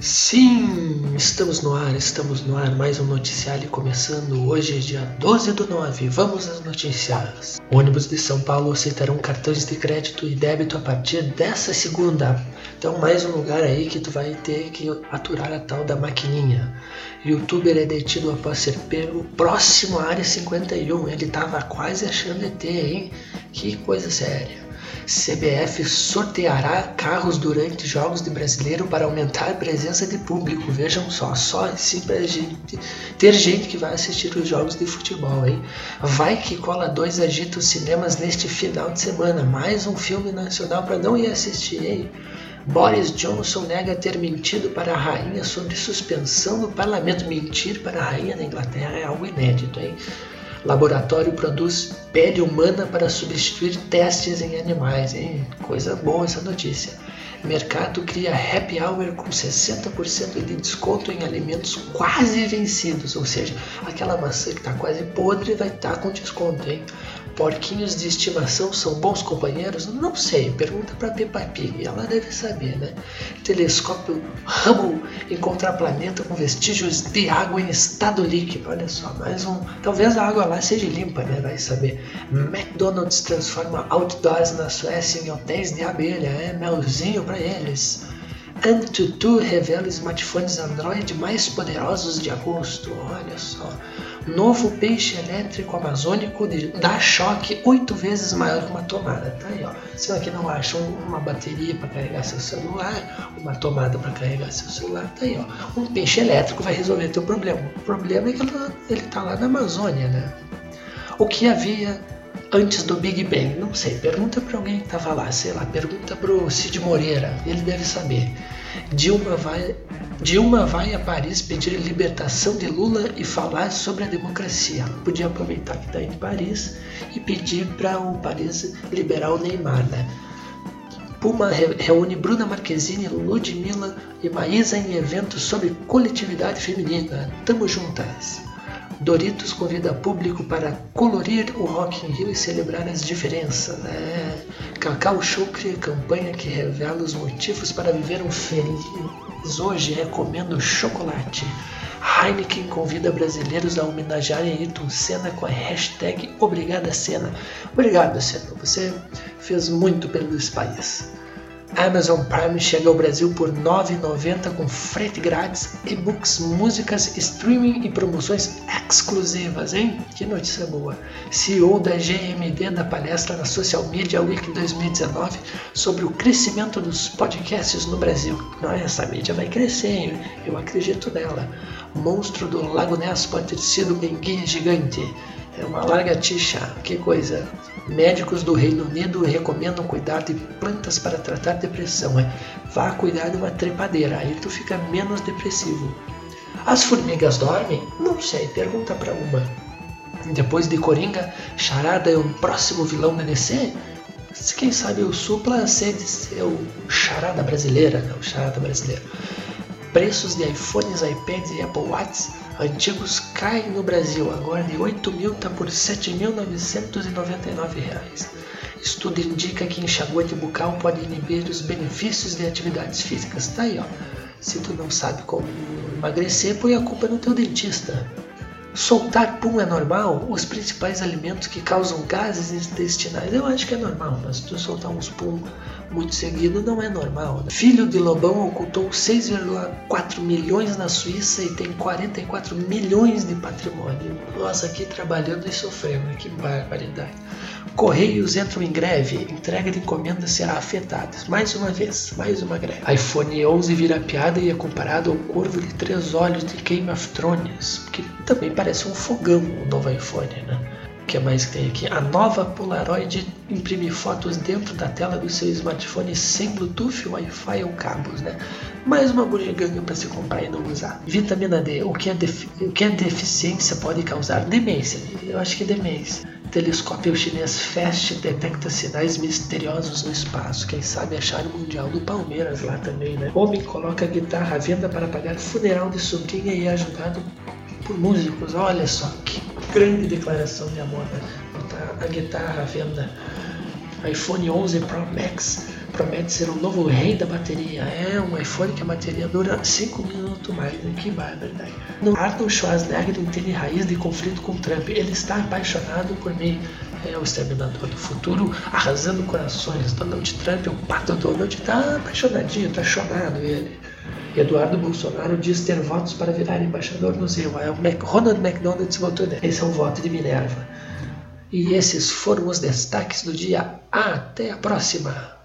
Sim, estamos no ar, estamos no ar, mais um noticiário começando. Hoje dia 12 do 9, vamos às notícias. Ônibus de São Paulo aceitarão cartões de crédito e débito a partir dessa segunda. Então, mais um lugar aí que tu vai ter que aturar a tal da maquininha. Youtuber é detido após ser pego próximo à área 51. Ele tava quase achando ET, hein? Que coisa séria. CBF sorteará carros durante jogos de brasileiro para aumentar a presença de público. Vejam só, só assim para gente ter gente que vai assistir os jogos de futebol, hein? Vai que cola 2 agita os cinemas neste final de semana. Mais um filme nacional para não ir assistir, hein? Boris Johnson nega ter mentido para a rainha sobre suspensão do parlamento. Mentir para a rainha da Inglaterra é algo inédito, hein? Laboratório produz pele humana para substituir testes em animais, hein? Coisa boa essa notícia. Mercado cria happy hour com 60% de desconto em alimentos quase vencidos, ou seja, aquela maçã que está quase podre vai estar tá com desconto, hein? Porquinhos de estimação são bons companheiros? Não sei, pergunta para Peppa Pig, ela deve saber, né? Telescópio Hubble encontrar planeta com vestígios de água em estado líquido. Olha só, mais um. Talvez a água lá seja limpa, né? Vai saber. McDonald's transforma outdoors na Suécia em hotéis de abelha, é melzinho para eles. Antutu revela smartphones Android mais poderosos de agosto. Olha só. Novo peixe elétrico amazônico dá choque oito vezes maior que uma tomada. Tá aí, ó. Se aqui não acha uma bateria para carregar seu celular, uma tomada para carregar seu celular, tá aí, ó. Um peixe elétrico vai resolver teu problema. O problema é que ele tá lá na Amazônia, né? O que havia antes do Big Bang? Não sei, pergunta para alguém que estava lá, sei lá, pergunta pro Cid Moreira, ele deve saber. Dilma vai, Dilma vai a Paris pedir libertação de Lula e falar sobre a democracia. Podia aproveitar que está em Paris e pedir para o Paris liberar o Neymar, né? Puma reúne Bruna Marquezine, Ludmilla e Maísa em evento sobre coletividade feminina. Tamo juntas! Doritos convida público para colorir o Rock in Rio e celebrar as diferenças. É. Cacau Show cria campanha que revela os motivos para viver um feliz hoje recomendo chocolate. Heineken convida brasileiros a homenagearem Ayrton Senna com a hashtag Obrigada Senna. Obrigado, Senna. Você fez muito pelo país. Amazon Prime chega ao Brasil por R$ 9,90 com frete grátis, e-books, músicas, streaming e promoções exclusivas, hein? Que notícia boa! CEO da GMD da palestra na Social Media Week 2019 sobre o crescimento dos podcasts no Brasil. Não, essa mídia vai crescer, hein? Eu acredito nela. Monstro do Lago Ness pode ter sido um guia gigante. É uma lagartixa, que coisa. Médicos do Reino Unido recomendam cuidar de plantas para tratar depressão. É, vá cuidar de uma trepadeira, aí tu fica menos depressivo. As formigas dormem? Não sei, pergunta para uma. Depois de Coringa, Charada é o próximo vilão da DC? Quem sabe o Supla ser o Charada brasileira, não, Charada brasileiro. Preços de iPhones, iPads e Apple Watch antigos caem no Brasil, agora de 8 mil está por R$ 7.999. Estudo indica que enxaguante bucal pode inibir os benefícios de atividades físicas. Tá aí, ó. Se tu não sabe como emagrecer, põe a culpa no teu dentista. Soltar pum é normal? Os principais alimentos que causam gases intestinais, eu acho que é normal, mas tu soltar uns pum muito seguido não é normal. Né? Filho de Lobão ocultou 6,4 milhões na Suíça e tem 44 milhões de patrimônio. Nós aqui trabalhando e sofrendo, que barbaridade. Correios entram em greve, entrega de encomendas será afetada. Mais uma vez, mais uma greve. iPhone 11 vira piada e é comparado ao corvo de três olhos de Game of Thrones, que também parece um fogão o novo iPhone, né? O que mais que tem aqui? A nova Polaroid imprime fotos dentro da tela do seu smartphone sem Bluetooth, Wi-Fi ou cabos, né? Mais uma bugiganga para se comprar e não usar. Vitamina D. O que, a o que deficiência pode causar? Demência. Eu acho que é demência. Telescópio chinês FAST detecta sinais misteriosos no espaço. Quem sabe achar o Mundial do Palmeiras lá também, né? Homem coloca guitarra à venda para pagar funeral de sobrinha e é ajudado por músicos. Olha só que grande declaração de amor, né? A guitarra à venda. iPhone 11 Pro Max promete ser o novo rei da bateria. É um iPhone que a bateria dura 5 minutos mais. Né? Que. No Arnold Schwarzenegger entende raiz de conflito com Trump. Ele está apaixonado por mim. É o exterminador do futuro, arrasando corações. Donald Trump, o pato Donald, tá apaixonadinho, tá chonado ele. Eduardo Bolsonaro diz ter votos para virar embaixador no Mac Ronald McDonald nele. Esse é o voto de Minerva. E esses foram os destaques do dia. Até a próxima!